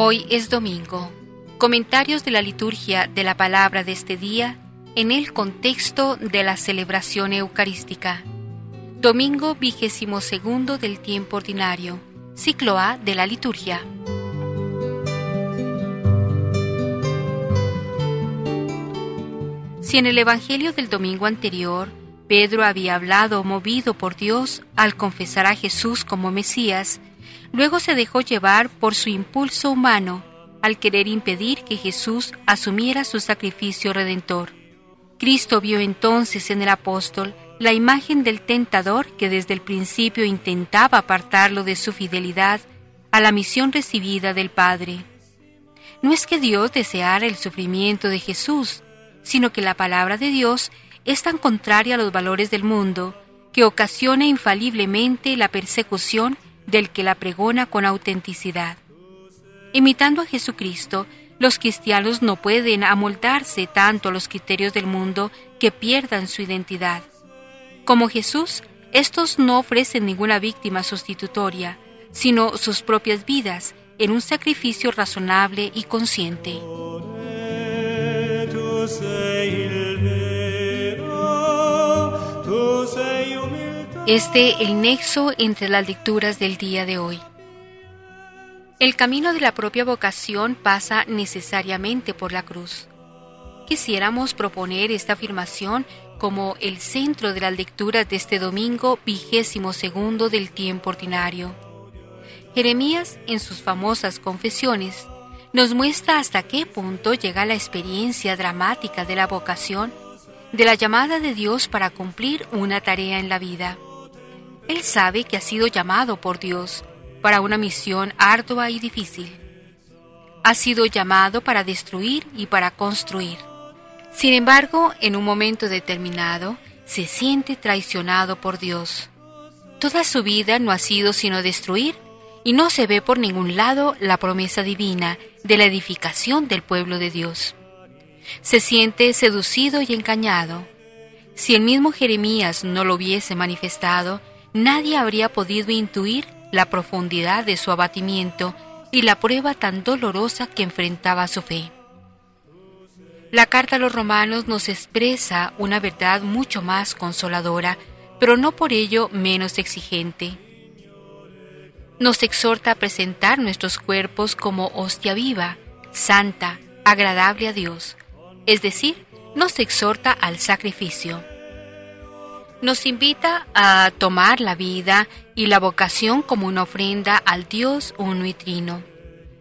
Hoy es domingo. Comentarios de la liturgia de la palabra de este día en el contexto de la celebración eucarística. Domingo vigésimo segundo del tiempo ordinario. Ciclo A de la liturgia. Si en el Evangelio del domingo anterior Pedro había hablado movido por Dios al confesar a Jesús como Mesías, luego se dejó llevar por su impulso humano al querer impedir que Jesús asumiera su sacrificio redentor. Cristo vio entonces en el apóstol la imagen del tentador que desde el principio intentaba apartarlo de su fidelidad a la misión recibida del Padre. No es que Dios deseara el sufrimiento de Jesús, sino que la palabra de Dios es tan contraria a los valores del mundo que ocasiona infaliblemente la persecución del que la pregona con autenticidad. Imitando a Jesucristo, los cristianos no pueden amoldarse tanto a los criterios del mundo que pierdan su identidad. Como Jesús, estos no ofrecen ninguna víctima sustitutoria, sino sus propias vidas en un sacrificio razonable y consciente. Este el nexo entre las lecturas del día de hoy. El camino de la propia vocación pasa necesariamente por la cruz. Quisiéramos proponer esta afirmación como el centro de las lecturas de este domingo vigésimo segundo del tiempo ordinario. Jeremías, en sus famosas confesiones, nos muestra hasta qué punto llega la experiencia dramática de la vocación, de la llamada de Dios para cumplir una tarea en la vida. Él sabe que ha sido llamado por Dios para una misión ardua y difícil. Ha sido llamado para destruir y para construir. Sin embargo, en un momento determinado, se siente traicionado por Dios. Toda su vida no ha sido sino destruir y no se ve por ningún lado la promesa divina de la edificación del pueblo de Dios. Se siente seducido y engañado. Si el mismo Jeremías no lo hubiese manifestado, nadie habría podido intuir la profundidad de su abatimiento y la prueba tan dolorosa que enfrentaba su fe. La carta a los romanos nos expresa una verdad mucho más consoladora, pero no por ello menos exigente. Nos exhorta a presentar nuestros cuerpos como hostia viva, santa, agradable a Dios, es decir, nos exhorta al sacrificio nos invita a tomar la vida y la vocación como una ofrenda al Dios uno y trino.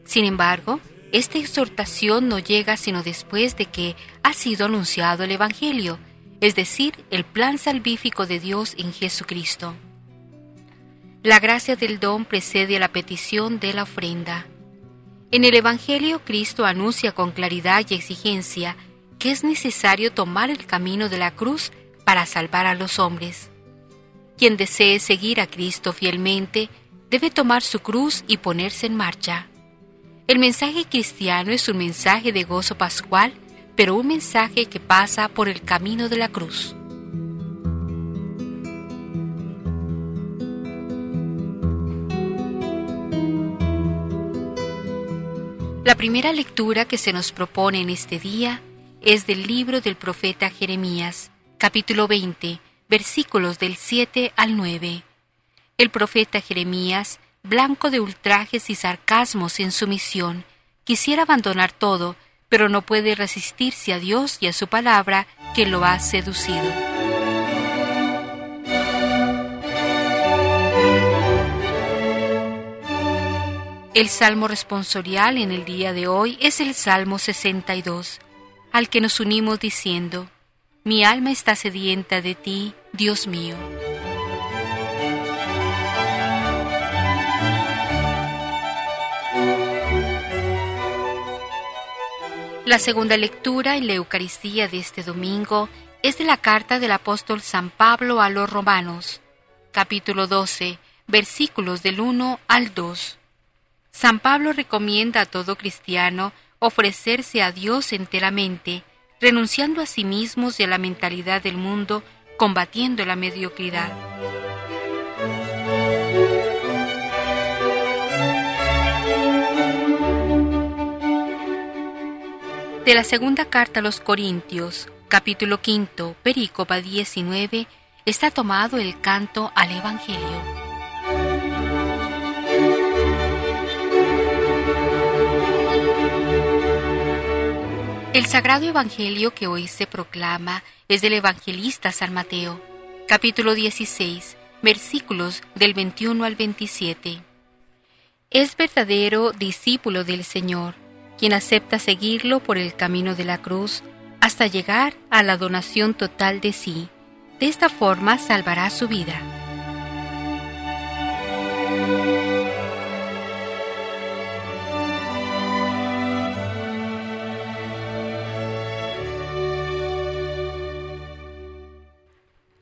Sin embargo, esta exhortación no llega sino después de que ha sido anunciado el Evangelio, es decir, el plan salvífico de Dios en Jesucristo. La gracia del don precede a la petición de la ofrenda. En el Evangelio Cristo anuncia con claridad y exigencia que es necesario tomar el camino de la cruz para salvar a los hombres. Quien desee seguir a Cristo fielmente debe tomar su cruz y ponerse en marcha. El mensaje cristiano es un mensaje de gozo pascual, pero un mensaje que pasa por el camino de la cruz. La primera lectura que se nos propone en este día es del libro del profeta Jeremías, capítulo 20, versículos del 7 al 9. El profeta Jeremías, blanco de ultrajes y sarcasmos en su misión, quisiera abandonar todo, pero no puede resistirse a Dios y a su palabra que lo ha seducido. El salmo responsorial en el día de hoy es el Salmo 62, al que nos unimos diciendo, mi alma está sedienta de ti, Dios mío. La segunda lectura en la Eucaristía de este domingo es de la carta del apóstol San Pablo a los romanos, capítulo 12, versículos del 1 al 2. San Pablo recomienda a todo cristiano ofrecerse a Dios enteramente, renunciando a sí mismos y a la mentalidad del mundo, combatiendo la mediocridad. De la segunda carta a los Corintios, capítulo quinto, perícopa 19, está tomado el canto al Evangelio. El sagrado Evangelio que hoy se proclama es del evangelista San Mateo, capítulo 16, versículos del 21 al 27. Es verdadero discípulo del Señor, quien acepta seguirlo por el camino de la cruz hasta llegar a la donación total de sí. De esta forma salvará su vida.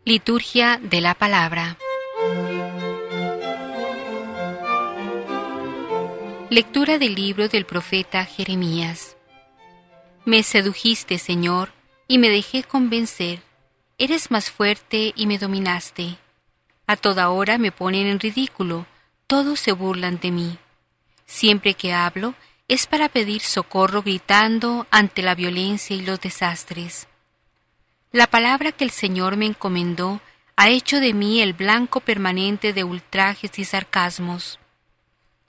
Liturgia de la Palabra. Lectura del libro del profeta Jeremías. Me sedujiste, Señor, y me dejé convencer. Eres más fuerte y me dominaste. A toda hora me ponen en ridículo, todos se burlan de mí. Siempre que hablo es para pedir socorro gritando ante la violencia y los desastres. La palabra que el Señor me encomendó ha hecho de mí el blanco permanente de ultrajes y sarcasmos.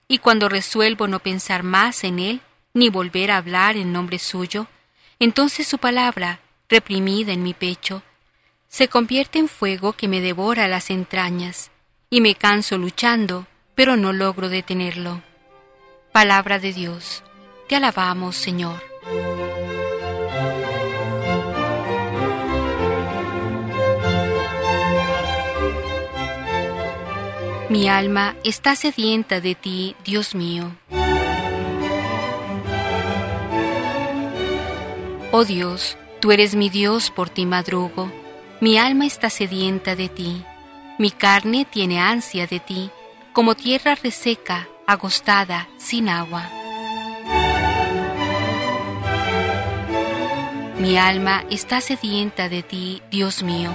Y cuando resuelvo no pensar más en Él, ni volver a hablar en nombre suyo, entonces su palabra, reprimida en mi pecho, se convierte en fuego que me devora las entrañas, y me canso luchando, pero no logro detenerlo. Palabra de Dios, te alabamos, Señor. Mi alma está sedienta de ti, Dios mío. Oh Dios, tú eres mi Dios, por ti madrugo. Mi alma está sedienta de ti. Mi carne tiene ansia de ti, como tierra reseca, agostada, sin agua. Mi alma está sedienta de ti, Dios mío.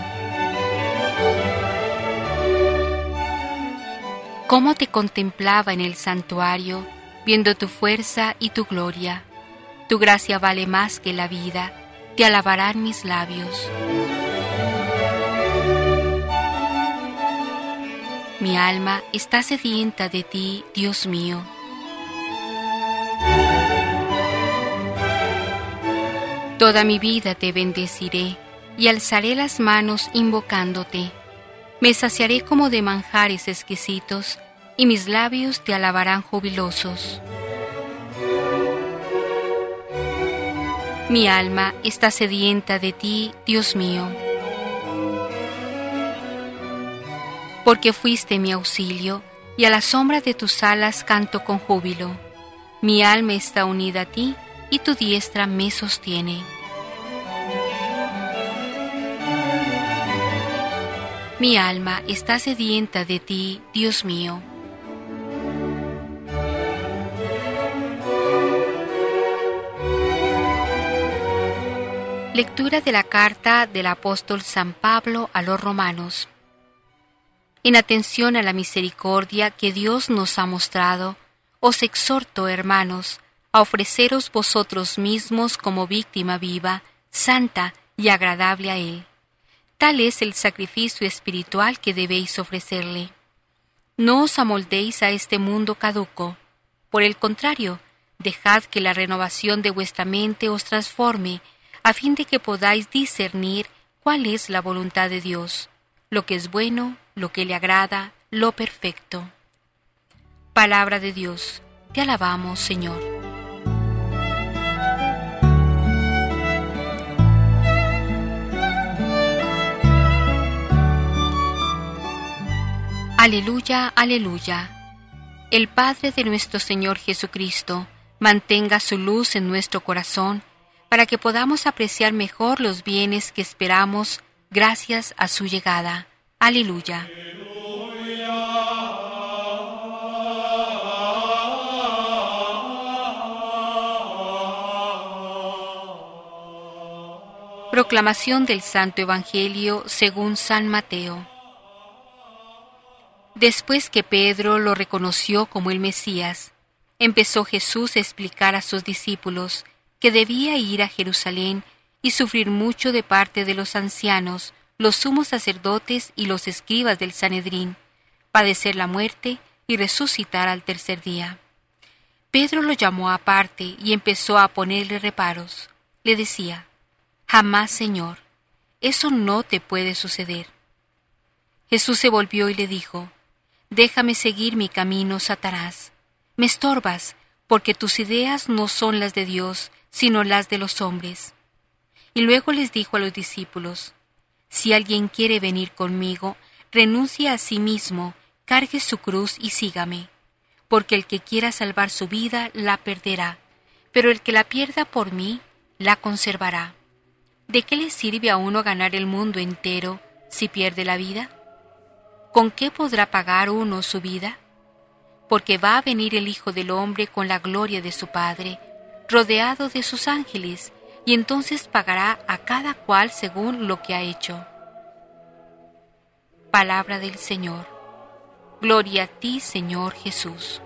Cómo te contemplaba en el santuario, viendo tu fuerza y tu gloria. Tu gracia vale más que la vida, te alabarán mis labios. Mi alma está sedienta de ti, Dios mío. Toda mi vida te bendeciré y alzaré las manos invocándote me saciaré como de manjares exquisitos, y mis labios te alabarán jubilosos. Mi alma está sedienta de ti, Dios mío. Porque fuiste mi auxilio, y a la sombra de tus alas canto con júbilo. Mi alma está unida a ti, y tu diestra me sostiene. Mi alma está sedienta de ti, Dios mío. Lectura de la carta del apóstol San Pablo a los romanos. En atención a la misericordia que Dios nos ha mostrado, os exhorto, hermanos, a ofreceros vosotros mismos como víctima viva, santa y agradable a Él Tal es el sacrificio espiritual que debéis ofrecerle. No os amoldéis a este mundo caduco. Por el contrario, dejad que la renovación de vuestra mente os transforme, a fin de que podáis discernir cuál es la voluntad de Dios, lo que es bueno, lo que le agrada, lo perfecto. Palabra de Dios, te alabamos, Señor. Aleluya, aleluya. El Padre de nuestro Señor Jesucristo mantenga su luz en nuestro corazón para que podamos apreciar mejor los bienes que esperamos gracias a su llegada. Aleluya. Proclamación del Santo Evangelio según San Mateo. Después que Pedro lo reconoció como el Mesías, empezó Jesús a explicar a sus discípulos que debía ir a Jerusalén y sufrir mucho de parte de los ancianos, los sumos sacerdotes y los escribas del Sanedrín, padecer la muerte y resucitar al tercer día. Pedro lo llamó aparte y empezó a ponerle reparos. Le decía, Jamás, Señor, eso no te puede suceder. Jesús se volvió y le dijo, Déjame seguir mi camino, Satanás. Me estorbas, porque tus ideas no son las de Dios, sino las de los hombres. Y luego les dijo a los discípulos, Si alguien quiere venir conmigo, renuncie a sí mismo, cargue su cruz y sígame, porque el que quiera salvar su vida la perderá, pero el que la pierda por mí, la conservará. ¿De qué le sirve a uno ganar el mundo entero si pierde la vida? ¿Con qué podrá pagar uno su vida? Porque va a venir el Hijo del Hombre con la gloria de su Padre, rodeado de sus ángeles, y entonces pagará a cada cual según lo que ha hecho. Palabra del Señor. Gloria a ti, Señor Jesús.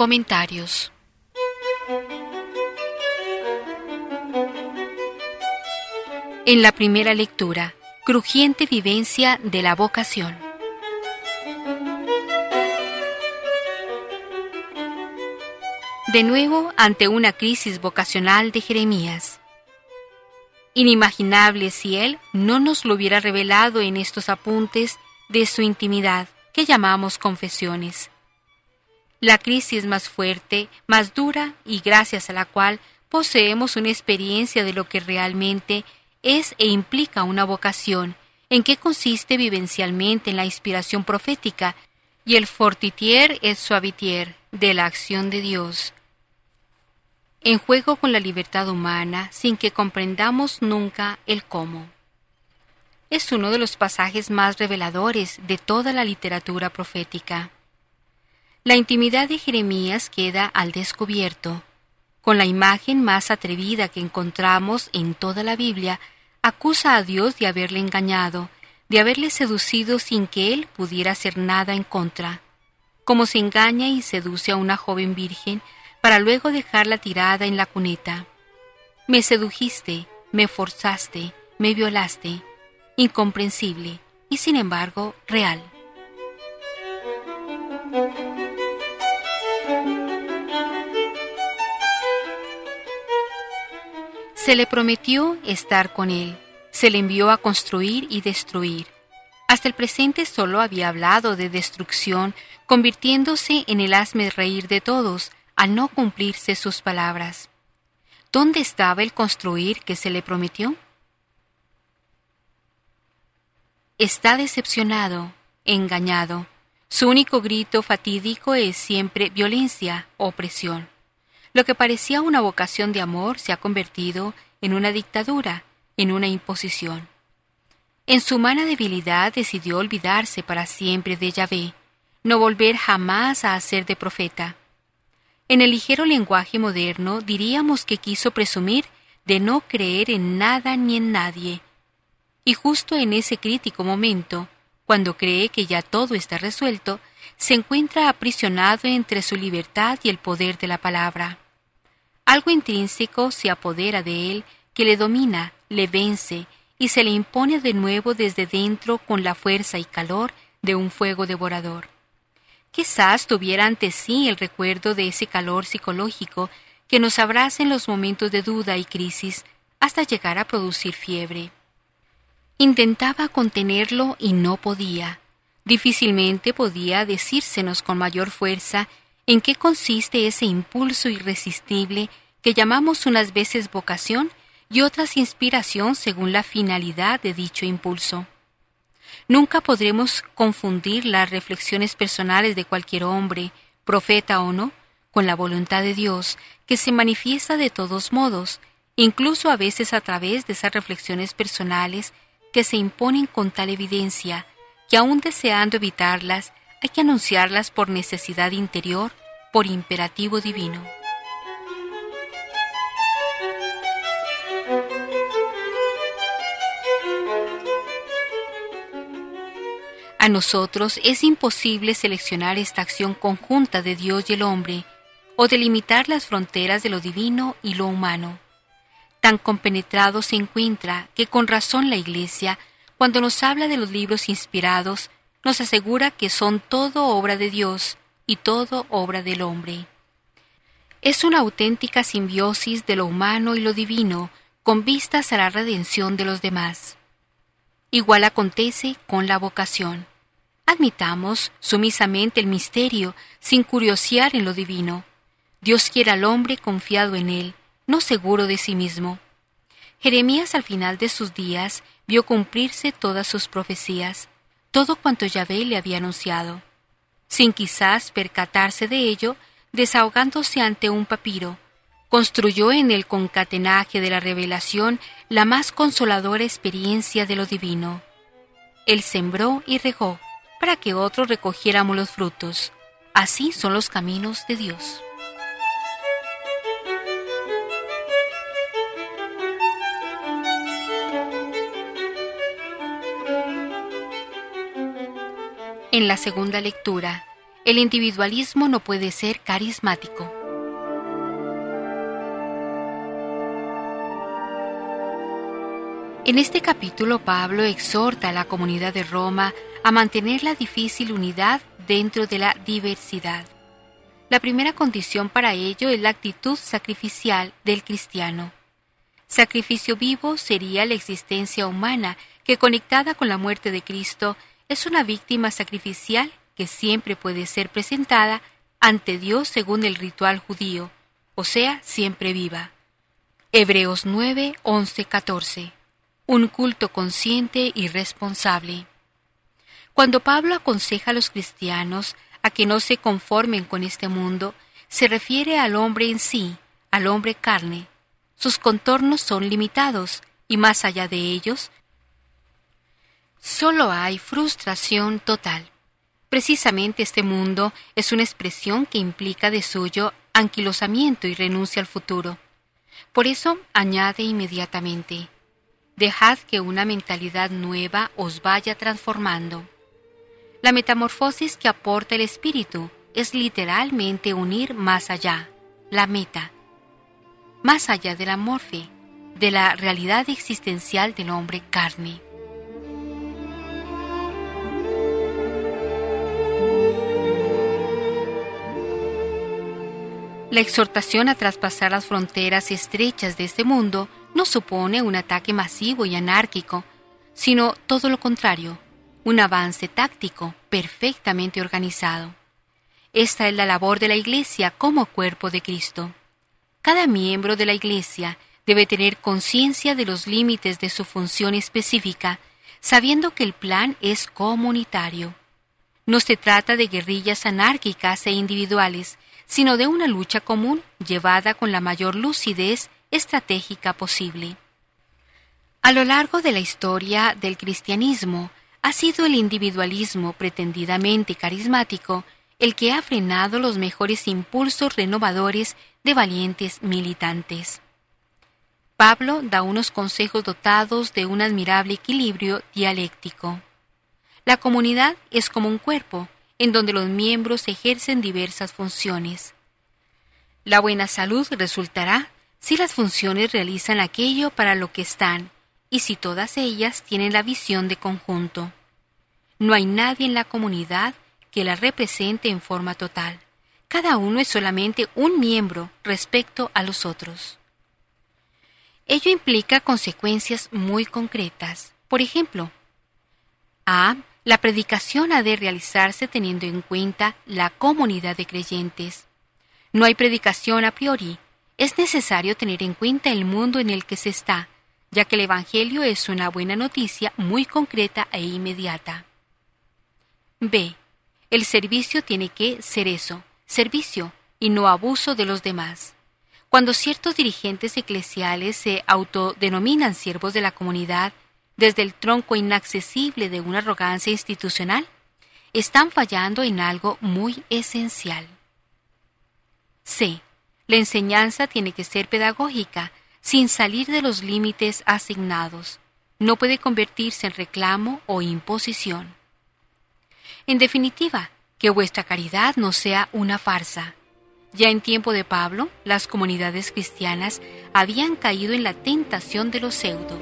Comentarios En la primera lectura, crujiente vivencia de la vocación. De nuevo ante una crisis vocacional de Jeremías. Inimaginable si él no nos lo hubiera revelado en estos apuntes de su intimidad que llamamos confesiones la crisis más fuerte, más dura y gracias a la cual poseemos una experiencia de lo que realmente es e implica una vocación, en qué consiste vivencialmente en la inspiración profética y el fortitier et suavitier de la acción de Dios. En juego con la libertad humana sin que comprendamos nunca el cómo. Es uno de los pasajes más reveladores de toda la literatura profética. La intimidad de Jeremías queda al descubierto. Con la imagen más atrevida que encontramos en toda la Biblia, acusa a Dios de haberle engañado, de haberle seducido sin que él pudiera hacer nada en contra. Como se engaña y seduce a una joven virgen para luego dejarla tirada en la cuneta. Me sedujiste, me forzaste, me violaste. Incomprensible y sin embargo real. Se le prometió estar con él, se le envió a construir y destruir. Hasta el presente solo había hablado de destrucción, convirtiéndose en el asme reír de todos al no cumplirse sus palabras. ¿Dónde estaba el construir que se le prometió? Está decepcionado, engañado. Su único grito fatídico es siempre violencia, opresión. Lo que parecía una vocación de amor se ha convertido en una dictadura, en una imposición. En su humana debilidad decidió olvidarse para siempre de Yahvé, no volver jamás a hacer de profeta. En el ligero lenguaje moderno diríamos que quiso presumir de no creer en nada ni en nadie. Y justo en ese crítico momento, cuando cree que ya todo está resuelto, se encuentra aprisionado entre su libertad y el poder de la palabra. Algo intrínseco se apodera de él que le domina, le vence y se le impone de nuevo desde dentro con la fuerza y calor de un fuego devorador. Quizás tuviera ante sí el recuerdo de ese calor psicológico que nos abraza en los momentos de duda y crisis hasta llegar a producir fiebre. Intentaba contenerlo y no podía. Difícilmente podía decírsenos con mayor fuerza en qué consiste ese impulso irresistible que llamamos unas veces vocación y otras inspiración según la finalidad de dicho impulso. Nunca podremos confundir las reflexiones personales de cualquier hombre, profeta o no, con la voluntad de Dios, que se manifiesta de todos modos, incluso a veces a través de esas reflexiones personales que se imponen con tal evidencia que aun deseando evitarlas, hay que anunciarlas por necesidad interior, por imperativo divino. A nosotros es imposible seleccionar esta acción conjunta de Dios y el hombre, o delimitar las fronteras de lo divino y lo humano. Tan compenetrado se encuentra que con razón la Iglesia, cuando nos habla de los libros inspirados, nos asegura que son todo obra de Dios y todo obra del hombre. Es una auténtica simbiosis de lo humano y lo divino, con vistas a la redención de los demás. Igual acontece con la vocación. Admitamos sumisamente el misterio sin curiosear en lo divino. Dios quiere al hombre confiado en él, no seguro de sí mismo. Jeremías al final de sus días vio cumplirse todas sus profecías, todo cuanto Yahvé le había anunciado. Sin quizás percatarse de ello, desahogándose ante un papiro, construyó en el concatenaje de la revelación la más consoladora experiencia de lo divino. Él sembró y regó, para que otros recogiéramos los frutos. Así son los caminos de Dios. En la segunda lectura, el individualismo no puede ser carismático. En este capítulo Pablo exhorta a la comunidad de Roma a mantener la difícil unidad dentro de la diversidad. La primera condición para ello es la actitud sacrificial del cristiano. Sacrificio vivo sería la existencia humana que conectada con la muerte de Cristo es una víctima sacrificial que siempre puede ser presentada ante Dios según el ritual judío, o sea, siempre viva. Hebreos 9, 11, 14. Un culto consciente y responsable. Cuando Pablo aconseja a los cristianos a que no se conformen con este mundo, se refiere al hombre en sí, al hombre carne. Sus contornos son limitados y más allá de ellos, solo hay frustración total. Precisamente este mundo es una expresión que implica de suyo anquilosamiento y renuncia al futuro. Por eso añade inmediatamente, dejad que una mentalidad nueva os vaya transformando. La metamorfosis que aporta el espíritu es literalmente unir más allá, la meta, más allá de la morfe, de la realidad existencial del hombre carne. La exhortación a traspasar las fronteras estrechas de este mundo no supone un ataque masivo y anárquico, sino todo lo contrario, un avance táctico perfectamente organizado. Esta es la labor de la Iglesia como cuerpo de Cristo. Cada miembro de la Iglesia debe tener conciencia de los límites de su función específica, sabiendo que el plan es comunitario. No se trata de guerrillas anárquicas e individuales, sino de una lucha común llevada con la mayor lucidez estratégica posible. A lo largo de la historia del cristianismo, ha sido el individualismo pretendidamente carismático el que ha frenado los mejores impulsos renovadores de valientes militantes. Pablo da unos consejos dotados de un admirable equilibrio dialéctico. La comunidad es como un cuerpo, en donde los miembros ejercen diversas funciones. La buena salud resultará si las funciones realizan aquello para lo que están, y si todas ellas tienen la visión de conjunto. No hay nadie en la comunidad que la represente en forma total. Cada uno es solamente un miembro respecto a los otros. Ello implica consecuencias muy concretas. Por ejemplo, A. La predicación ha de realizarse teniendo en cuenta la comunidad de creyentes. No hay predicación a priori. Es necesario tener en cuenta el mundo en el que se está, ya que el Evangelio es una buena noticia muy concreta e inmediata. B. El servicio tiene que ser eso, servicio, y no abuso de los demás. Cuando ciertos dirigentes eclesiales se autodenominan siervos de la comunidad, desde el tronco inaccesible de una arrogancia institucional, están fallando en algo muy esencial. C. La enseñanza tiene que ser pedagógica, sin salir de los límites asignados. No puede convertirse en reclamo o imposición. En definitiva, que vuestra caridad no sea una farsa. Ya en tiempo de Pablo, las comunidades cristianas habían caído en la tentación de lo pseudo.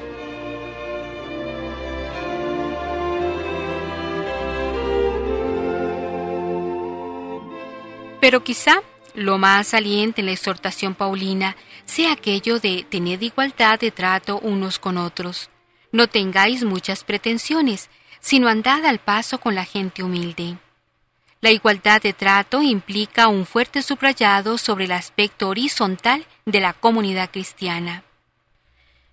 Pero quizá lo más saliente en la exhortación paulina sea aquello de tener igualdad de trato unos con otros. No tengáis muchas pretensiones, sino andad al paso con la gente humilde. La igualdad de trato implica un fuerte subrayado sobre el aspecto horizontal de la comunidad cristiana.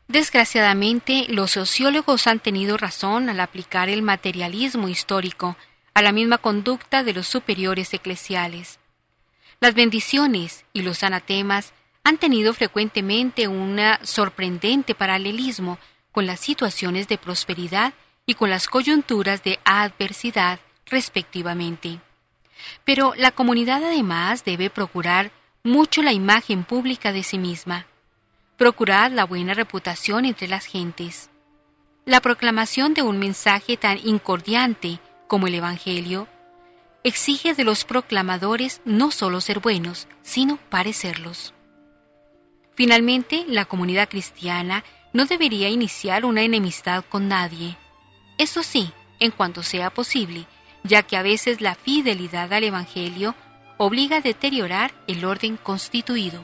Desgraciadamente, los sociólogos han tenido razón al aplicar el materialismo histórico a la misma conducta de los superiores eclesiales. Las bendiciones y los anatemas han tenido frecuentemente un sorprendente paralelismo con las situaciones de prosperidad y con las coyunturas de adversidad, respectivamente. Pero la comunidad además debe procurar mucho la imagen pública de sí misma, procurar la buena reputación entre las gentes. La proclamación de un mensaje tan incordiante como el Evangelio exige de los proclamadores no solo ser buenos, sino parecerlos. Finalmente, la comunidad cristiana no debería iniciar una enemistad con nadie. Eso sí, en cuanto sea posible, ya que a veces la fidelidad al Evangelio obliga a deteriorar el orden constituido.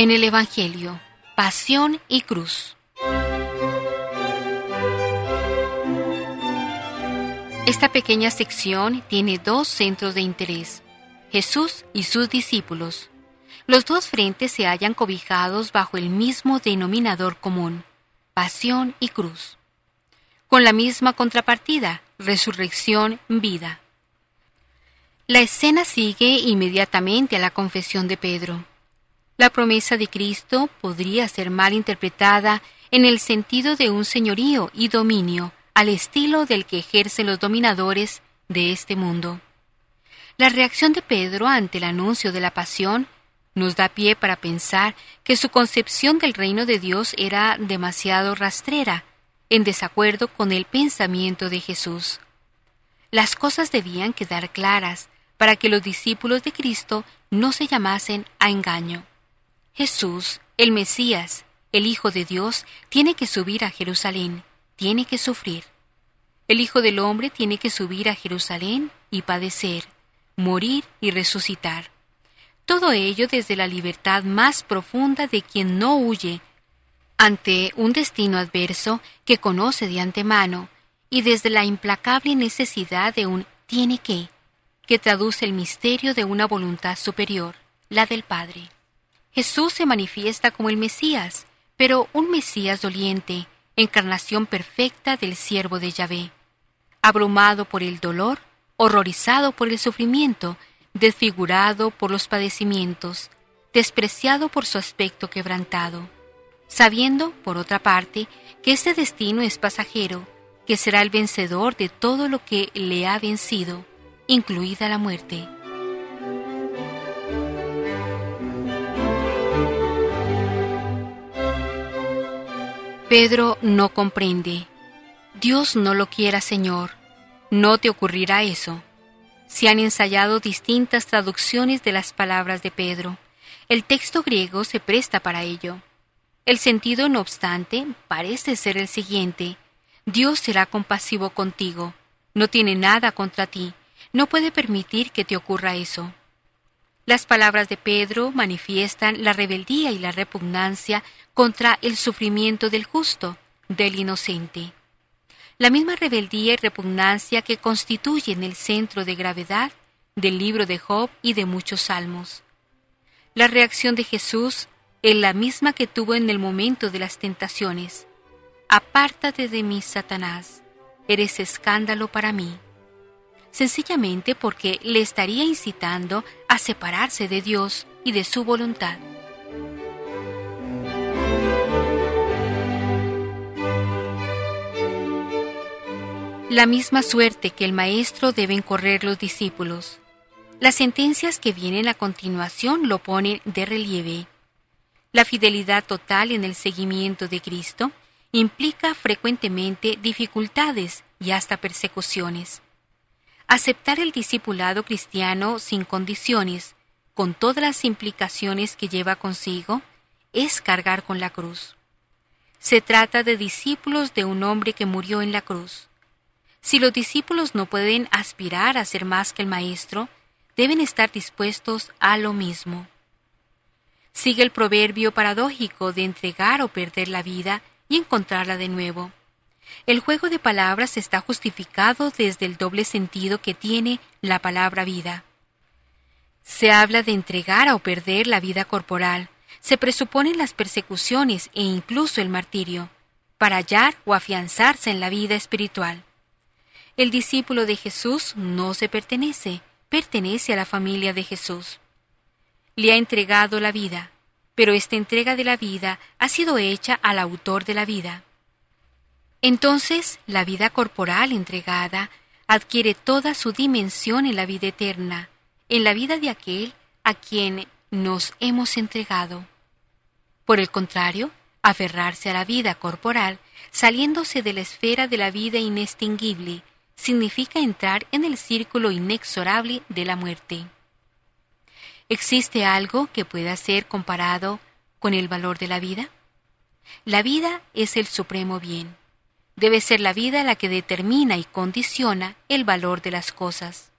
En el Evangelio, Pasión y Cruz. Esta pequeña sección tiene dos centros de interés, Jesús y sus discípulos. Los dos frentes se hallan cobijados bajo el mismo denominador común, pasión y cruz. Con la misma contrapartida, resurrección, vida. La escena sigue inmediatamente a la confesión de Pedro. La promesa de Cristo podría ser mal interpretada en el sentido de un señorío y dominio al estilo del que ejercen los dominadores de este mundo. La reacción de Pedro ante el anuncio de la pasión nos da pie para pensar que su concepción del reino de Dios era demasiado rastrera, en desacuerdo con el pensamiento de Jesús. Las cosas debían quedar claras para que los discípulos de Cristo no se llamasen a engaño. Jesús, el Mesías, el Hijo de Dios, tiene que subir a Jerusalén, tiene que sufrir. El Hijo del Hombre tiene que subir a Jerusalén y padecer, morir y resucitar. Todo ello desde la libertad más profunda de quien no huye ante un destino adverso que conoce de antemano y desde la implacable necesidad de un tiene que, que traduce el misterio de una voluntad superior, la del Padre. Jesús se manifiesta como el Mesías, pero un Mesías doliente, encarnación perfecta del siervo de Yahvé, abrumado por el dolor, horrorizado por el sufrimiento, desfigurado por los padecimientos, despreciado por su aspecto quebrantado, sabiendo, por otra parte, que este destino es pasajero, que será el vencedor de todo lo que le ha vencido, incluida la muerte. Pedro no comprende. Dios no lo quiera, Señor. No te ocurrirá eso. Se han ensayado distintas traducciones de las palabras de Pedro. El texto griego se presta para ello. El sentido, no obstante, parece ser el siguiente. Dios será compasivo contigo. No tiene nada contra ti. No puede permitir que te ocurra eso. Las palabras de Pedro manifiestan la rebeldía y la repugnancia contra el sufrimiento del justo, del inocente. La misma rebeldía y repugnancia que constituyen el centro de gravedad del libro de Job y de muchos salmos. La reacción de Jesús es la misma que tuvo en el momento de las tentaciones. Apártate de mí, Satanás. eres escándalo para mí. Sencillamente porque le estaría incitando a separarse de Dios y de su voluntad. La misma suerte que el Maestro deben correr los discípulos. Las sentencias que vienen a continuación lo ponen de relieve. La fidelidad total en el seguimiento de Cristo implica frecuentemente dificultades y hasta persecuciones. Aceptar el discipulado cristiano sin condiciones, con todas las implicaciones que lleva consigo, es cargar con la cruz. Se trata de discípulos de un hombre que murió en la cruz. Si los discípulos no pueden aspirar a ser más que el Maestro, deben estar dispuestos a lo mismo. Sigue el proverbio paradójico de entregar o perder la vida y encontrarla de nuevo. El juego de palabras está justificado desde el doble sentido que tiene la palabra vida. Se habla de entregar o perder la vida corporal, se presuponen las persecuciones e incluso el martirio, para hallar o afianzarse en la vida espiritual. El discípulo de Jesús no se pertenece, pertenece a la familia de Jesús. Le ha entregado la vida, pero esta entrega de la vida ha sido hecha al autor de la vida. Entonces, la vida corporal entregada adquiere toda su dimensión en la vida eterna, en la vida de aquel a quien nos hemos entregado. Por el contrario, aferrarse a la vida corporal, saliéndose de la esfera de la vida inextinguible, significa entrar en el círculo inexorable de la muerte. ¿Existe algo que pueda ser comparado con el valor de la vida? La vida es el supremo bien. Debe ser la vida la que determina y condiciona el valor de las cosas.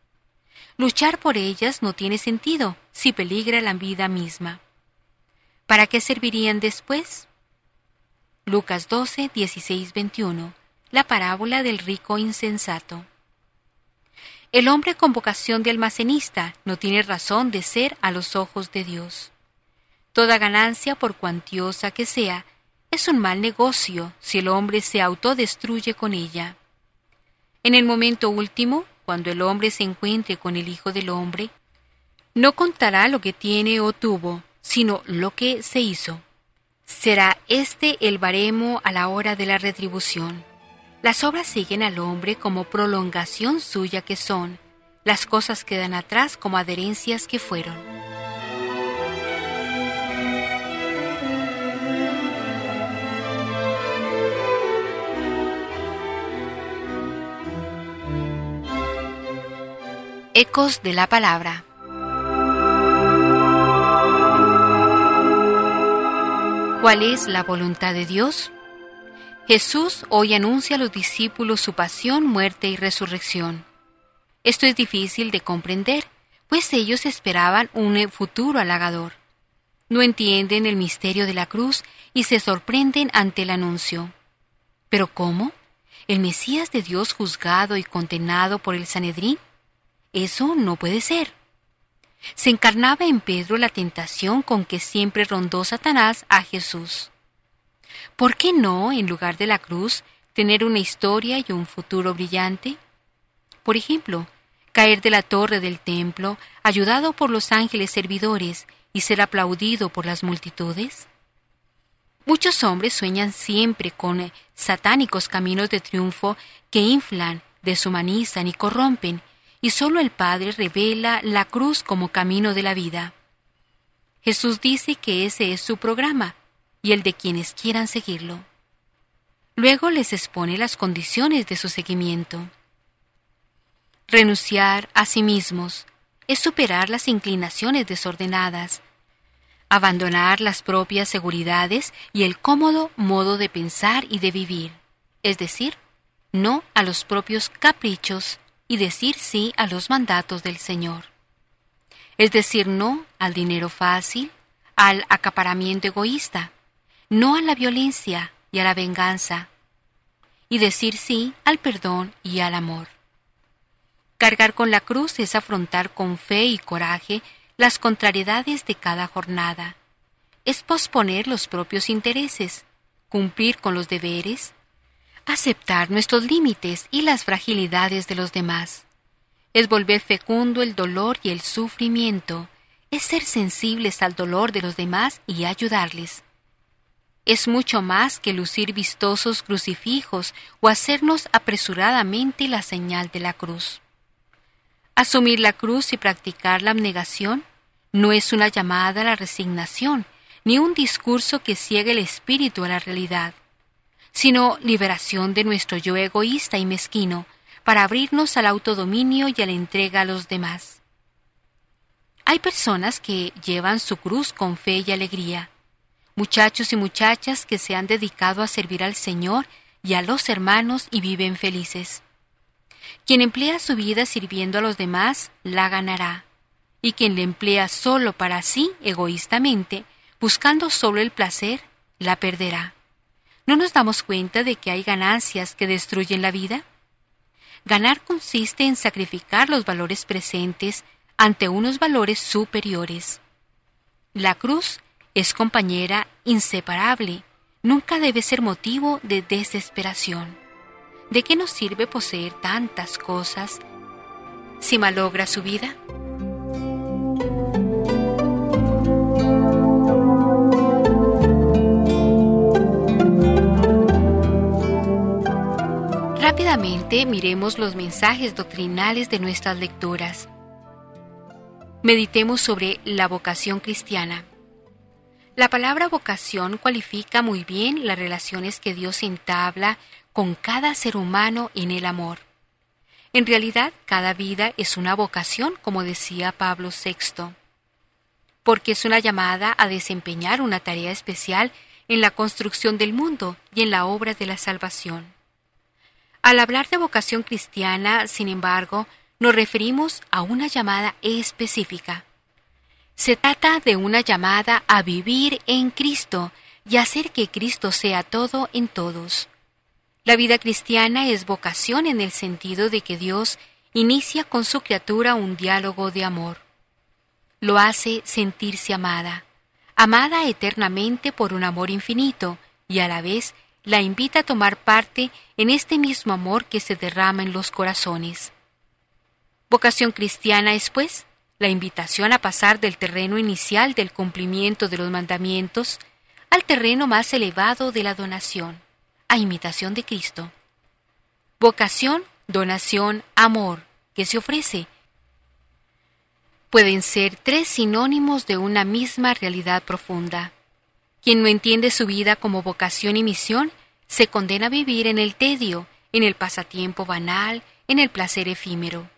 Luchar por ellas no tiene sentido si peligra la vida misma. ¿Para qué servirían después? Lucas 12, 16, 21. La parábola del rico insensato. El hombre con vocación de almacenista no tiene razón de ser a los ojos de Dios. Toda ganancia, por cuantiosa que sea, es un mal negocio si el hombre se autodestruye con ella. En el momento último, cuando el hombre se encuentre con el Hijo del Hombre, no contará lo que tiene o tuvo, sino lo que se hizo. Será este el baremo a la hora de la retribución. Las obras siguen al hombre como prolongación suya que son, las cosas quedan atrás como adherencias que fueron. Ecos de la Palabra ¿Cuál es la voluntad de Dios? Jesús hoy anuncia a los discípulos su pasión, muerte y resurrección. Esto es difícil de comprender, pues ellos esperaban un futuro halagador. No entienden el misterio de la cruz y se sorprenden ante el anuncio. ¿Pero cómo? ¿El Mesías de Dios juzgado y condenado por el Sanedrín? Eso no puede ser. Se encarnaba en Pedro la tentación con que siempre rondó Satanás a Jesús. ¿Por qué no, en lugar de la cruz, tener una historia y un futuro brillante? Por ejemplo, caer de la torre del templo, ayudado por los ángeles servidores, y ser aplaudido por las multitudes? Muchos hombres sueñan siempre con satánicos caminos de triunfo que inflan, deshumanizan y corrompen, y solo el Padre revela la cruz como camino de la vida. Jesús dice que ese es su programa, y el de quienes quieran seguirlo. Luego les expone las condiciones de su seguimiento. Renunciar a sí mismos es superar las inclinaciones desordenadas, abandonar las propias seguridades y el cómodo modo de pensar y de vivir, es decir, no a los propios caprichos y decir sí a los mandatos del Señor. Es decir no al dinero fácil, al acaparamiento egoísta, no a la violencia y a la venganza, y decir sí al perdón y al amor. Cargar con la cruz es afrontar con fe y coraje las contrariedades de cada jornada, es posponer los propios intereses, cumplir con los deberes, aceptar nuestros límites y las fragilidades de los demás. Es volver fecundo el dolor y el sufrimiento, es ser sensibles al dolor de los demás y ayudarles. Es mucho más que lucir vistosos crucifijos o hacernos apresuradamente la señal de la cruz. Asumir la cruz y practicar la abnegación no es una llamada a la resignación, ni un discurso que ciegue el espíritu a la realidad, sino liberación de nuestro yo egoísta y mezquino para abrirnos al autodominio y a la entrega a los demás. Hay personas que llevan su cruz con fe y alegría, muchachos y muchachas que se han dedicado a servir al Señor y a los hermanos y viven felices. Quien emplea su vida sirviendo a los demás, la ganará, y quien le emplea solo para sí, egoístamente, buscando solo el placer, la perderá. ¿No nos damos cuenta de que hay ganancias que destruyen la vida? Ganar consiste en sacrificar los valores presentes ante unos valores superiores. La cruz es compañera inseparable, nunca debe ser motivo de desesperación. ¿De qué nos sirve poseer tantas cosas si malogra su vida? Rápidamente miremos los mensajes doctrinales de nuestras lecturas. Meditemos sobre la vocación cristiana. La palabra vocación cualifica muy bien las relaciones que Dios entabla con cada ser humano en el amor. En realidad, cada vida es una vocación, como decía Pablo VI, porque es una llamada a desempeñar una tarea especial en la construcción del mundo y en la obra de la salvación. Al hablar de vocación cristiana, sin embargo, nos referimos a una llamada específica. Se trata de una llamada a vivir en Cristo y hacer que Cristo sea todo en todos. La vida cristiana es vocación en el sentido de que Dios inicia con su criatura un diálogo de amor. Lo hace sentirse amada, amada eternamente por un amor infinito y a la vez la invita a tomar parte en este mismo amor que se derrama en los corazones. Vocación cristiana es, pues, la invitación a pasar del terreno inicial del cumplimiento de los mandamientos al terreno más elevado de la donación, a imitación de Cristo. Vocación, donación, amor, que se ofrece. Pueden ser tres sinónimos de una misma realidad profunda. Quien no entiende su vida como vocación y misión se condena a vivir en el tedio, en el pasatiempo banal, en el placer efímero.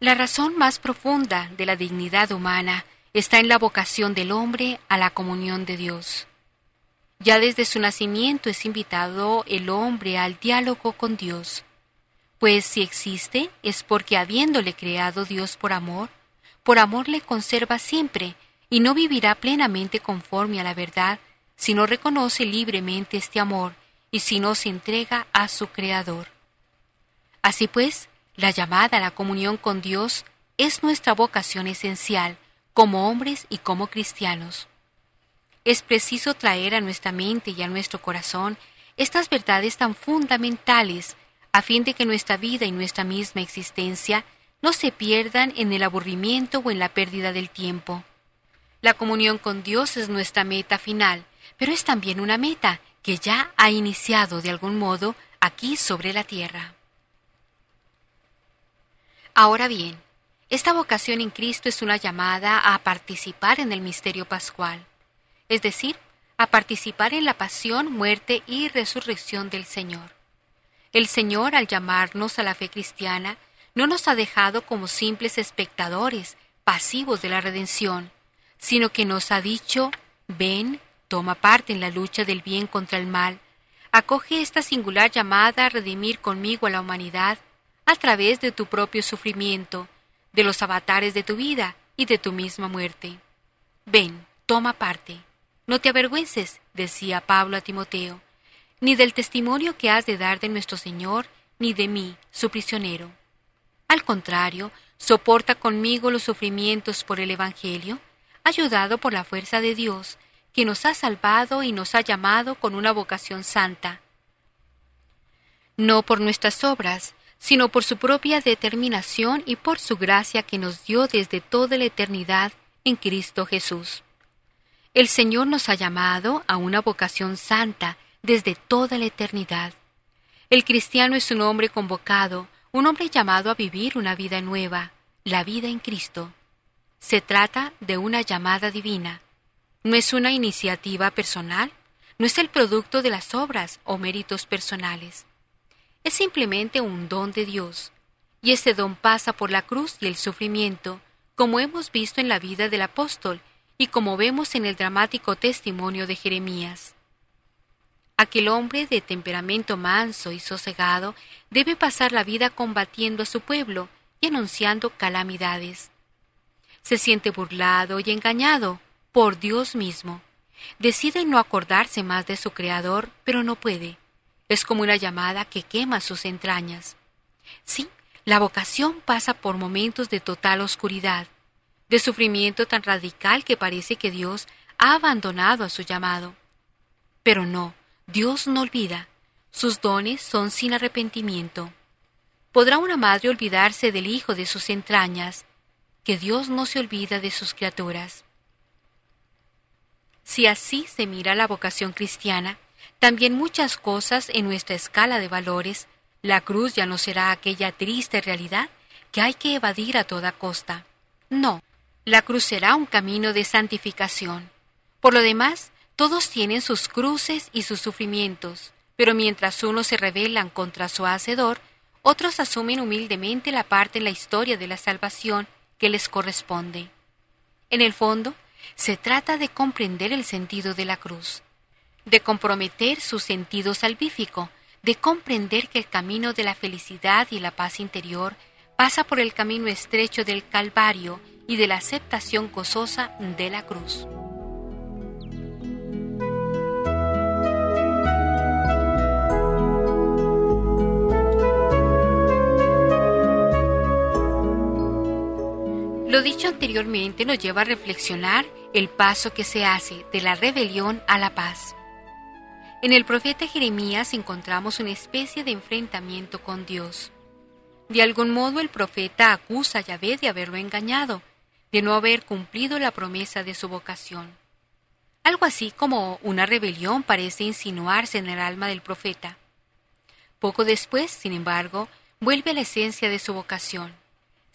La razón más profunda de la dignidad humana está en la vocación del hombre a la comunión de Dios. Ya desde su nacimiento es invitado el hombre al diálogo con Dios, pues si existe es porque habiéndole creado Dios por amor, por amor le conserva siempre y no vivirá plenamente conforme a la verdad si no reconoce libremente este amor y si no se entrega a su Creador. Así pues, la llamada a la comunión con Dios es nuestra vocación esencial como hombres y como cristianos. Es preciso traer a nuestra mente y a nuestro corazón estas verdades tan fundamentales a fin de que nuestra vida y nuestra misma existencia no se pierdan en el aburrimiento o en la pérdida del tiempo. La comunión con Dios es nuestra meta final, pero es también una meta que ya ha iniciado de algún modo aquí sobre la tierra. Ahora bien, esta vocación en Cristo es una llamada a participar en el misterio pascual, es decir, a participar en la pasión, muerte y resurrección del Señor. El Señor, al llamarnos a la fe cristiana, no nos ha dejado como simples espectadores, pasivos de la redención, sino que nos ha dicho, ven, toma parte en la lucha del bien contra el mal, acoge esta singular llamada a redimir conmigo a la humanidad a través de tu propio sufrimiento, de los avatares de tu vida y de tu misma muerte. Ven, toma parte. No te avergüences, decía Pablo a Timoteo, ni del testimonio que has de dar de nuestro Señor, ni de mí, su prisionero. Al contrario, soporta conmigo los sufrimientos por el Evangelio, ayudado por la fuerza de Dios, que nos ha salvado y nos ha llamado con una vocación santa. no por nuestras obras, sino por su propia determinación y por su gracia que nos dio desde toda la eternidad en Cristo Jesús. El Señor nos ha llamado a una vocación santa desde toda la eternidad. El cristiano es un hombre convocado, un hombre llamado a vivir una vida nueva, la vida en Cristo. Se trata de una llamada divina. No es una iniciativa personal, no es el producto de las obras o méritos personales es simplemente un don de Dios, y ese don pasa por la cruz y el sufrimiento, como hemos visto en la vida del apóstol y como vemos en el dramático testimonio de Jeremías. Aquel hombre de temperamento manso y sosegado debe pasar la vida combatiendo a su pueblo y anunciando calamidades. Se siente burlado y engañado por Dios mismo. Decide no acordarse más de su Creador, pero no puede. Es como una llamada que quema sus entrañas. Sí, la vocación pasa por momentos de total oscuridad, de sufrimiento tan radical que parece que Dios ha abandonado a su llamado. Pero no, Dios no olvida. Sus dones son sin arrepentimiento. ¿Podrá una madre olvidarse del hijo de sus entrañas? Que Dios no se olvida de sus criaturas. Si así se mira la vocación cristiana, también muchas cosas en nuestra escala de valores, la cruz ya no será aquella triste realidad que hay que evadir a toda costa. No, la cruz será un camino de santificación. Por lo demás, todos tienen sus cruces y sus sufrimientos, pero mientras unos se rebelan contra su Hacedor, otros asumen humildemente la parte en la historia de la salvación que les corresponde. En el fondo, se trata de comprender el sentido de la cruz de comprometer su sentido salvífico, de comprender que el camino de la felicidad y la paz interior pasa por el camino estrecho del Calvario y de la aceptación gozosa de la cruz. Lo dicho anteriormente nos lleva a reflexionar el paso que se hace de la rebelión a la paz. En el profeta Jeremías encontramos una especie de enfrentamiento con Dios. De algún modo el profeta acusa a Yahvé de haberlo engañado, de no haber cumplido la promesa de su vocación. Algo así como una rebelión parece insinuarse en el alma del profeta. Poco después, sin embargo, vuelve a la esencia de su vocación.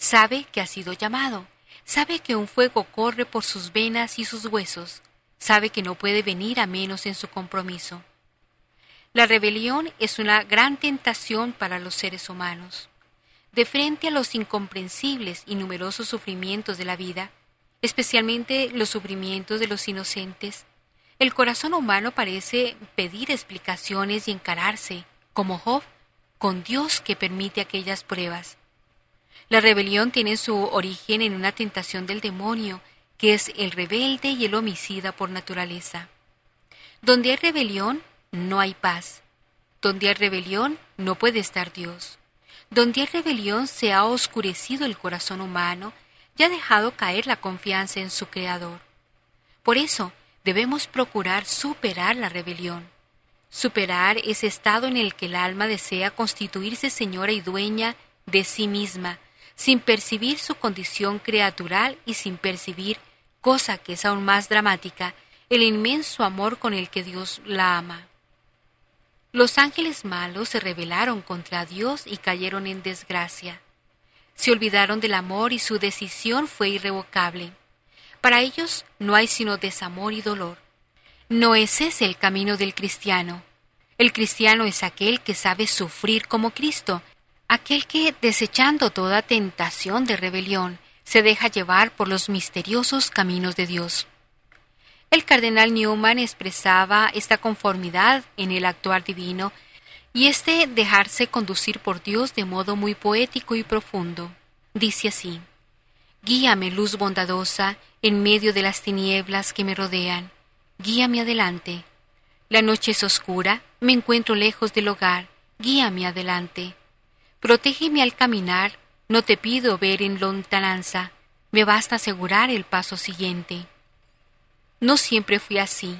Sabe que ha sido llamado, sabe que un fuego corre por sus venas y sus huesos, sabe que no puede venir a menos en su compromiso. La rebelión es una gran tentación para los seres humanos. De frente a los incomprensibles y numerosos sufrimientos de la vida, especialmente los sufrimientos de los inocentes, el corazón humano parece pedir explicaciones y encararse, como Job, con Dios que permite aquellas pruebas. La rebelión tiene su origen en una tentación del demonio, que es el rebelde y el homicida por naturaleza. Donde hay rebelión, no hay paz. Donde hay rebelión, no puede estar Dios. Donde hay rebelión se ha oscurecido el corazón humano y ha dejado caer la confianza en su Creador. Por eso debemos procurar superar la rebelión, superar ese estado en el que el alma desea constituirse señora y dueña de sí misma, sin percibir su condición creatural y sin percibir, cosa que es aún más dramática, el inmenso amor con el que Dios la ama. Los ángeles malos se rebelaron contra Dios y cayeron en desgracia. Se olvidaron del amor y su decisión fue irrevocable. Para ellos no hay sino desamor y dolor. No es ese el camino del cristiano. El cristiano es aquel que sabe sufrir como Cristo, aquel que, desechando toda tentación de rebelión, se deja llevar por los misteriosos caminos de Dios. El cardenal Newman expresaba esta conformidad en el actuar divino y este dejarse conducir por Dios de modo muy poético y profundo. Dice así, Guíame, luz bondadosa, en medio de las tinieblas que me rodean. Guíame adelante. La noche es oscura, me encuentro lejos del hogar. Guíame adelante. Protégeme al caminar, no te pido ver en lontananza, me basta asegurar el paso siguiente. No siempre fui así.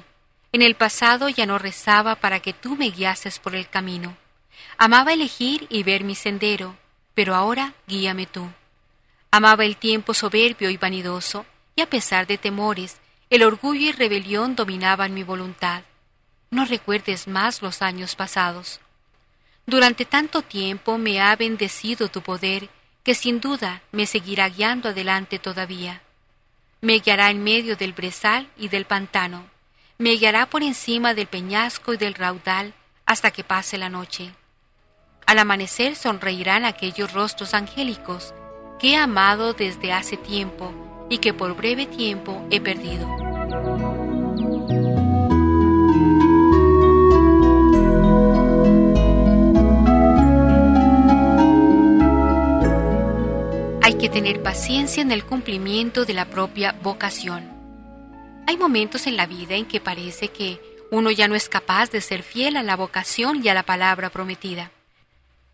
En el pasado ya no rezaba para que tú me guiases por el camino. Amaba elegir y ver mi sendero, pero ahora guíame tú. Amaba el tiempo soberbio y vanidoso, y a pesar de temores, el orgullo y rebelión dominaban mi voluntad. No recuerdes más los años pasados. Durante tanto tiempo me ha bendecido tu poder, que sin duda me seguirá guiando adelante todavía. Me guiará en medio del brezal y del pantano, me guiará por encima del peñasco y del raudal hasta que pase la noche. Al amanecer sonreirán aquellos rostros angélicos que he amado desde hace tiempo y que por breve tiempo he perdido. Que tener paciencia en el cumplimiento de la propia vocación. Hay momentos en la vida en que parece que uno ya no es capaz de ser fiel a la vocación y a la palabra prometida.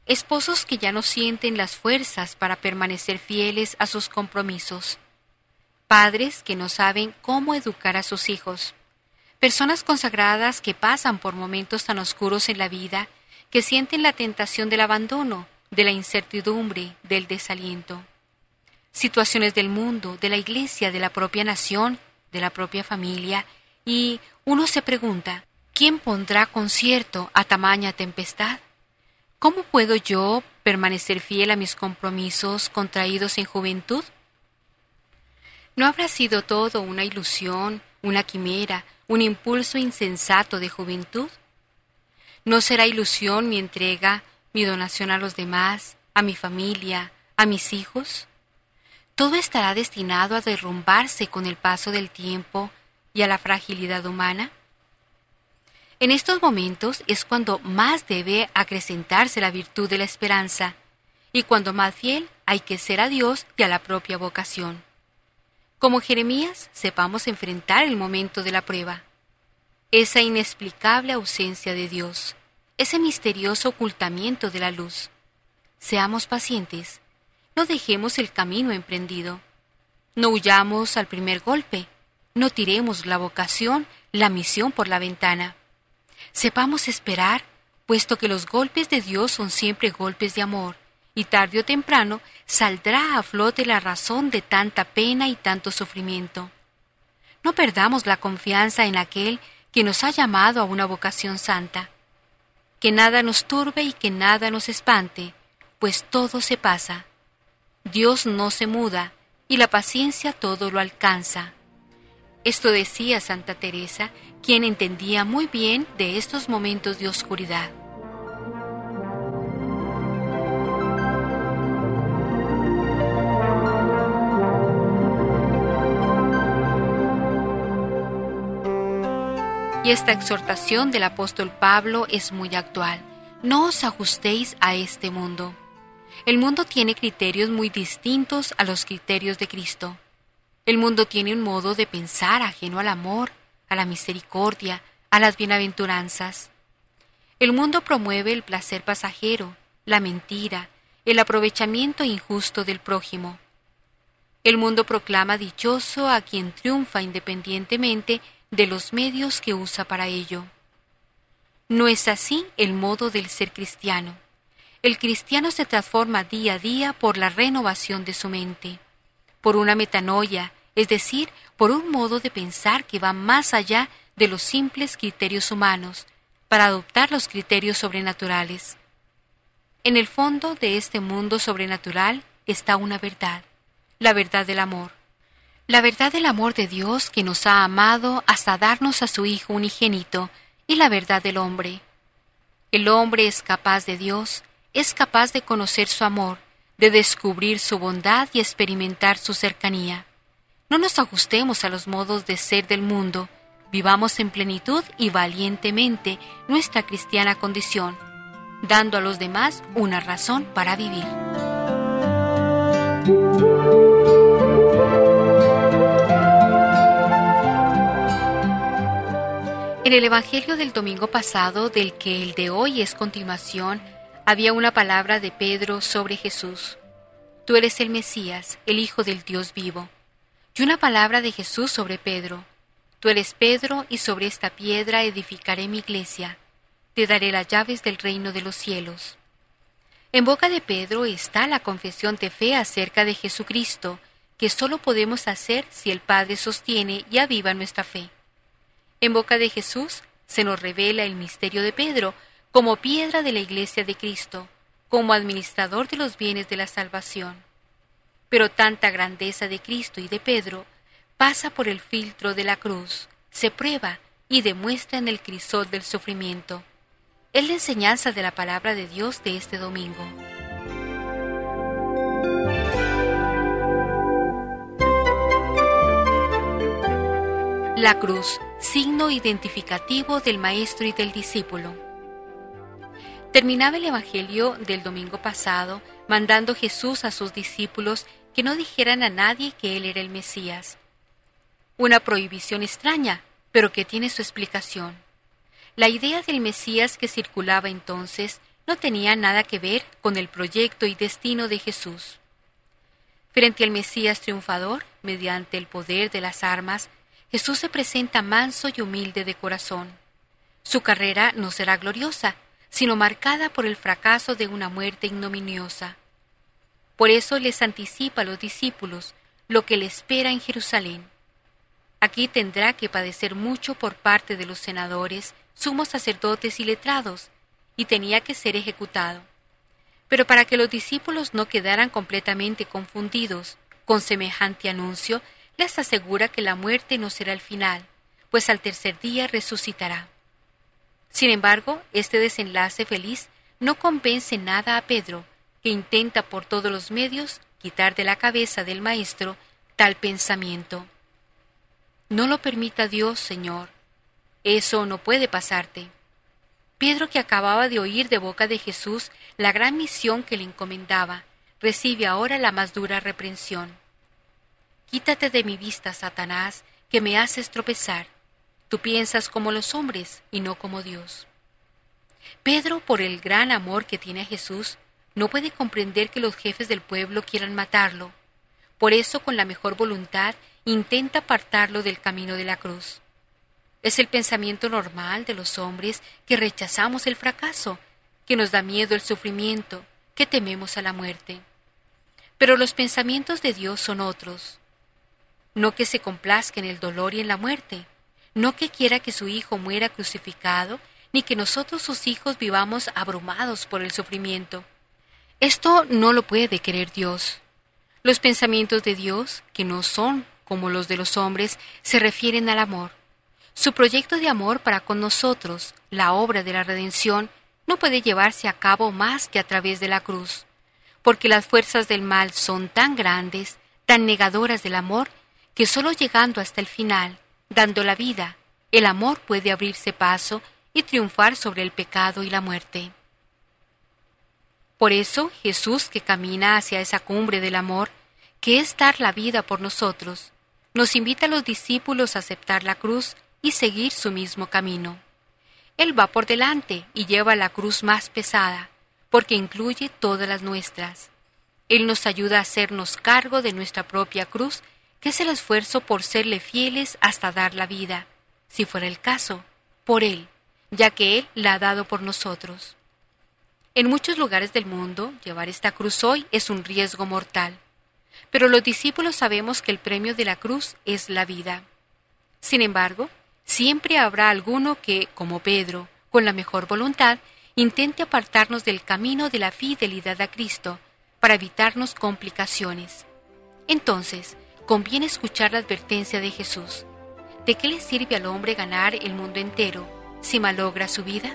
Esposos que ya no sienten las fuerzas para permanecer fieles a sus compromisos. Padres que no saben cómo educar a sus hijos. Personas consagradas que pasan por momentos tan oscuros en la vida que sienten la tentación del abandono, de la incertidumbre, del desaliento situaciones del mundo, de la iglesia, de la propia nación, de la propia familia, y uno se pregunta, ¿quién pondrá concierto a tamaña tempestad? ¿Cómo puedo yo permanecer fiel a mis compromisos contraídos en juventud? ¿No habrá sido todo una ilusión, una quimera, un impulso insensato de juventud? ¿No será ilusión mi entrega, mi donación a los demás, a mi familia, a mis hijos? Todo estará destinado a derrumbarse con el paso del tiempo y a la fragilidad humana? En estos momentos es cuando más debe acrecentarse la virtud de la esperanza y cuando más fiel hay que ser a Dios y a la propia vocación. Como Jeremías, sepamos enfrentar el momento de la prueba, esa inexplicable ausencia de Dios, ese misterioso ocultamiento de la luz. Seamos pacientes no dejemos el camino emprendido. No huyamos al primer golpe. No tiremos la vocación, la misión por la ventana. Sepamos esperar, puesto que los golpes de Dios son siempre golpes de amor, y tarde o temprano saldrá a flote la razón de tanta pena y tanto sufrimiento. No perdamos la confianza en aquel que nos ha llamado a una vocación santa. Que nada nos turbe y que nada nos espante, pues todo se pasa. Dios no se muda y la paciencia todo lo alcanza. Esto decía Santa Teresa, quien entendía muy bien de estos momentos de oscuridad. Y esta exhortación del apóstol Pablo es muy actual. No os ajustéis a este mundo. El mundo tiene criterios muy distintos a los criterios de Cristo. El mundo tiene un modo de pensar ajeno al amor, a la misericordia, a las bienaventuranzas. El mundo promueve el placer pasajero, la mentira, el aprovechamiento injusto del prójimo. El mundo proclama dichoso a quien triunfa independientemente de los medios que usa para ello. No es así el modo del ser cristiano el cristiano se transforma día a día por la renovación de su mente, por una metanoia, es decir, por un modo de pensar que va más allá de los simples criterios humanos, para adoptar los criterios sobrenaturales. En el fondo de este mundo sobrenatural está una verdad, la verdad del amor. La verdad del amor de Dios que nos ha amado hasta darnos a su Hijo unigénito y la verdad del hombre. El hombre es capaz de Dios es capaz de conocer su amor, de descubrir su bondad y experimentar su cercanía. No nos ajustemos a los modos de ser del mundo, vivamos en plenitud y valientemente nuestra cristiana condición, dando a los demás una razón para vivir. En el Evangelio del domingo pasado, del que el de hoy es continuación, había una palabra de Pedro sobre Jesús. Tú eres el Mesías, el Hijo del Dios vivo. Y una palabra de Jesús sobre Pedro. Tú eres Pedro y sobre esta piedra edificaré mi iglesia. te daré las llaves del reino de los cielos. En boca de Pedro está la confesión de fe acerca de Jesucristo, que sólo podemos hacer si el Padre sostiene y aviva nuestra fe. En boca de Jesús se nos revela el misterio de Pedro como piedra de la iglesia de Cristo, como administrador de los bienes de la salvación. Pero tanta grandeza de Cristo y de Pedro pasa por el filtro de la cruz, se prueba y demuestra en el crisol del sufrimiento. Es la enseñanza de la palabra de Dios de este domingo. La cruz, signo identificativo del maestro y del discípulo. Terminaba el Evangelio del domingo pasado mandando Jesús a sus discípulos que no dijeran a nadie que Él era el Mesías. Una prohibición extraña, pero que tiene su explicación. La idea del Mesías que circulaba entonces no tenía nada que ver con el proyecto y destino de Jesús. Frente al Mesías triunfador, mediante el poder de las armas, Jesús se presenta manso y humilde de corazón. Su carrera no será gloriosa, sino marcada por el fracaso de una muerte ignominiosa. Por eso les anticipa a los discípulos lo que le espera en Jerusalén. Aquí tendrá que padecer mucho por parte de los senadores, sumos sacerdotes y letrados, y tenía que ser ejecutado. Pero para que los discípulos no quedaran completamente confundidos con semejante anuncio, les asegura que la muerte no será el final, pues al tercer día resucitará. Sin embargo, este desenlace feliz no convence nada a Pedro, que intenta por todos los medios quitar de la cabeza del Maestro tal pensamiento. No lo permita Dios, Señor. Eso no puede pasarte. Pedro, que acababa de oír de boca de Jesús la gran misión que le encomendaba, recibe ahora la más dura reprensión. Quítate de mi vista, Satanás, que me haces tropezar. Tú piensas como los hombres y no como Dios. Pedro, por el gran amor que tiene a Jesús, no puede comprender que los jefes del pueblo quieran matarlo. Por eso, con la mejor voluntad, intenta apartarlo del camino de la cruz. Es el pensamiento normal de los hombres que rechazamos el fracaso, que nos da miedo el sufrimiento, que tememos a la muerte. Pero los pensamientos de Dios son otros. No que se complazca en el dolor y en la muerte, no que quiera que su Hijo muera crucificado, ni que nosotros sus hijos vivamos abrumados por el sufrimiento. Esto no lo puede querer Dios. Los pensamientos de Dios, que no son como los de los hombres, se refieren al amor. Su proyecto de amor para con nosotros, la obra de la redención, no puede llevarse a cabo más que a través de la cruz, porque las fuerzas del mal son tan grandes, tan negadoras del amor, que sólo llegando hasta el final, dando la vida, el amor puede abrirse paso y triunfar sobre el pecado y la muerte. Por eso Jesús, que camina hacia esa cumbre del amor, que es dar la vida por nosotros, nos invita a los discípulos a aceptar la cruz y seguir su mismo camino. Él va por delante y lleva la cruz más pesada, porque incluye todas las nuestras. Él nos ayuda a hacernos cargo de nuestra propia cruz, que es el esfuerzo por serle fieles hasta dar la vida, si fuera el caso, por Él, ya que Él la ha dado por nosotros. En muchos lugares del mundo, llevar esta cruz hoy es un riesgo mortal. Pero los discípulos sabemos que el premio de la cruz es la vida. Sin embargo, siempre habrá alguno que, como Pedro, con la mejor voluntad, intente apartarnos del camino de la fidelidad a Cristo para evitarnos complicaciones. Entonces, conviene escuchar la advertencia de Jesús. ¿De qué le sirve al hombre ganar el mundo entero si malogra su vida?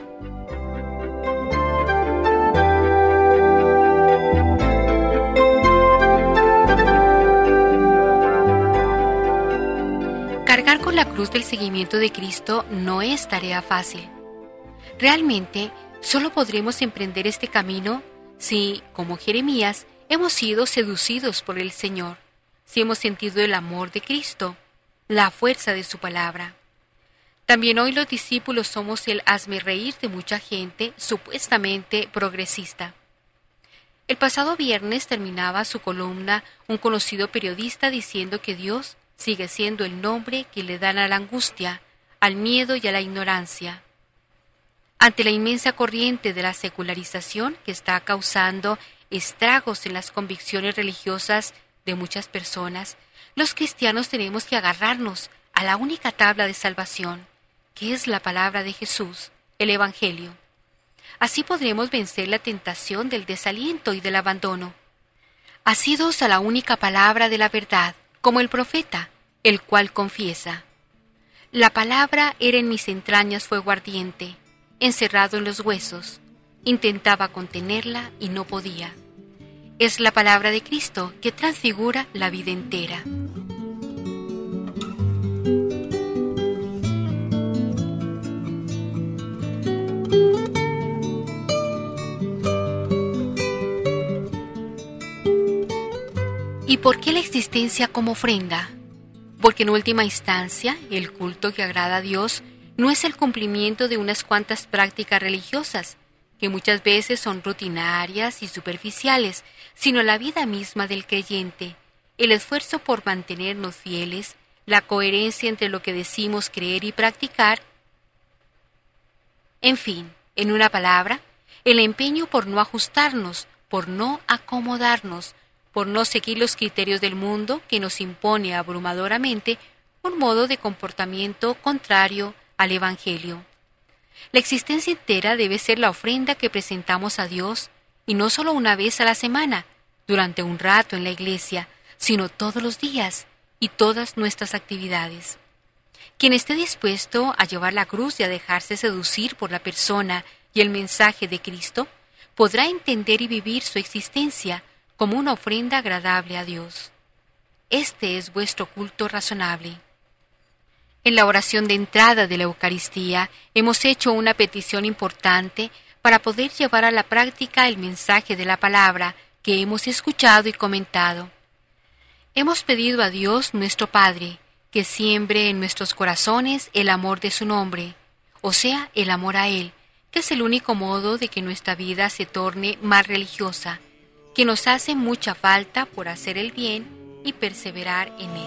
Cargar con la cruz del seguimiento de Cristo no es tarea fácil. Realmente, solo podremos emprender este camino si, como Jeremías, hemos sido seducidos por el Señor, si hemos sentido el amor de Cristo, la fuerza de su palabra. También hoy los discípulos somos el hazme reír de mucha gente supuestamente progresista. El pasado viernes terminaba su columna un conocido periodista diciendo que Dios sigue siendo el nombre que le dan a la angustia, al miedo y a la ignorancia. Ante la inmensa corriente de la secularización que está causando estragos en las convicciones religiosas de muchas personas, los cristianos tenemos que agarrarnos a la única tabla de salvación, que es la palabra de Jesús, el Evangelio. Así podremos vencer la tentación del desaliento y del abandono. Asidos a la única palabra de la verdad, como el profeta, el cual confiesa. La palabra era en mis entrañas fuego ardiente, encerrado en los huesos. Intentaba contenerla y no podía. Es la palabra de Cristo que transfigura la vida entera. ¿Y por qué la existencia como ofrenda? Porque en última instancia, el culto que agrada a Dios no es el cumplimiento de unas cuantas prácticas religiosas, que muchas veces son rutinarias y superficiales, sino la vida misma del creyente, el esfuerzo por mantenernos fieles, la coherencia entre lo que decimos creer y practicar, en fin, en una palabra, el empeño por no ajustarnos, por no acomodarnos, por no seguir los criterios del mundo que nos impone abrumadoramente un modo de comportamiento contrario al Evangelio. La existencia entera debe ser la ofrenda que presentamos a Dios, y no solo una vez a la semana, durante un rato en la iglesia, sino todos los días y todas nuestras actividades. Quien esté dispuesto a llevar la cruz y a dejarse seducir por la persona y el mensaje de Cristo, podrá entender y vivir su existencia como una ofrenda agradable a Dios. Este es vuestro culto razonable. En la oración de entrada de la Eucaristía hemos hecho una petición importante para poder llevar a la práctica el mensaje de la palabra que hemos escuchado y comentado. Hemos pedido a Dios nuestro Padre que siembre en nuestros corazones el amor de su nombre, o sea, el amor a Él, que es el único modo de que nuestra vida se torne más religiosa, que nos hace mucha falta por hacer el bien y perseverar en él.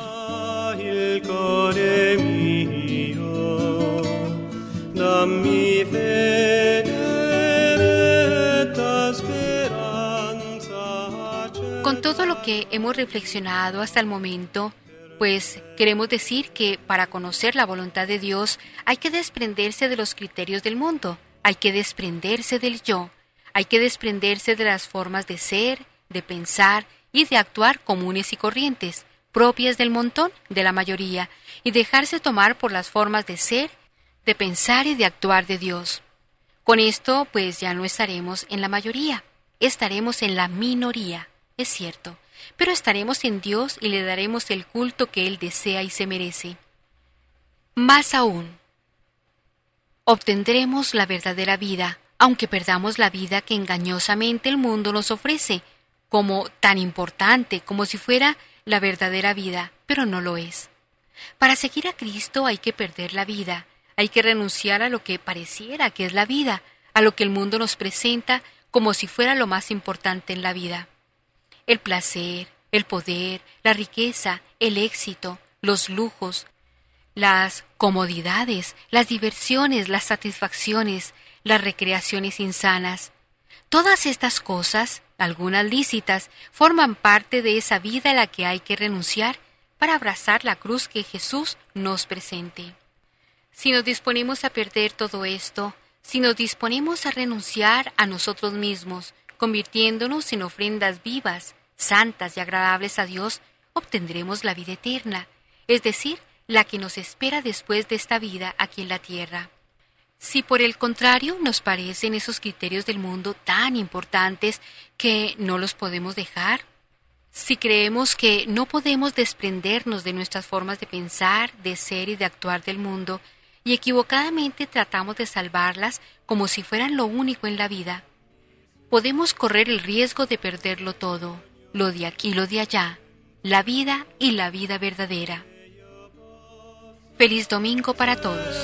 Con todo lo que hemos reflexionado hasta el momento, pues queremos decir que para conocer la voluntad de Dios hay que desprenderse de los criterios del mundo, hay que desprenderse del yo, hay que desprenderse de las formas de ser, de pensar y de actuar comunes y corrientes, propias del montón, de la mayoría, y dejarse tomar por las formas de ser, de pensar y de actuar de Dios. Con esto, pues ya no estaremos en la mayoría, estaremos en la minoría, es cierto, pero estaremos en Dios y le daremos el culto que Él desea y se merece. Más aún, obtendremos la verdadera vida, aunque perdamos la vida que engañosamente el mundo nos ofrece, como tan importante como si fuera la verdadera vida, pero no lo es. Para seguir a Cristo hay que perder la vida, hay que renunciar a lo que pareciera que es la vida, a lo que el mundo nos presenta como si fuera lo más importante en la vida. El placer, el poder, la riqueza, el éxito, los lujos, las comodidades, las diversiones, las satisfacciones, las recreaciones insanas. Todas estas cosas, algunas lícitas, forman parte de esa vida a la que hay que renunciar para abrazar la cruz que Jesús nos presente. Si nos disponemos a perder todo esto, si nos disponemos a renunciar a nosotros mismos, convirtiéndonos en ofrendas vivas, santas y agradables a Dios, obtendremos la vida eterna, es decir, la que nos espera después de esta vida aquí en la tierra. Si por el contrario nos parecen esos criterios del mundo tan importantes que no los podemos dejar, si creemos que no podemos desprendernos de nuestras formas de pensar, de ser y de actuar del mundo, y equivocadamente tratamos de salvarlas como si fueran lo único en la vida, podemos correr el riesgo de perderlo todo, lo de aquí y lo de allá, la vida y la vida verdadera. Feliz domingo para todos.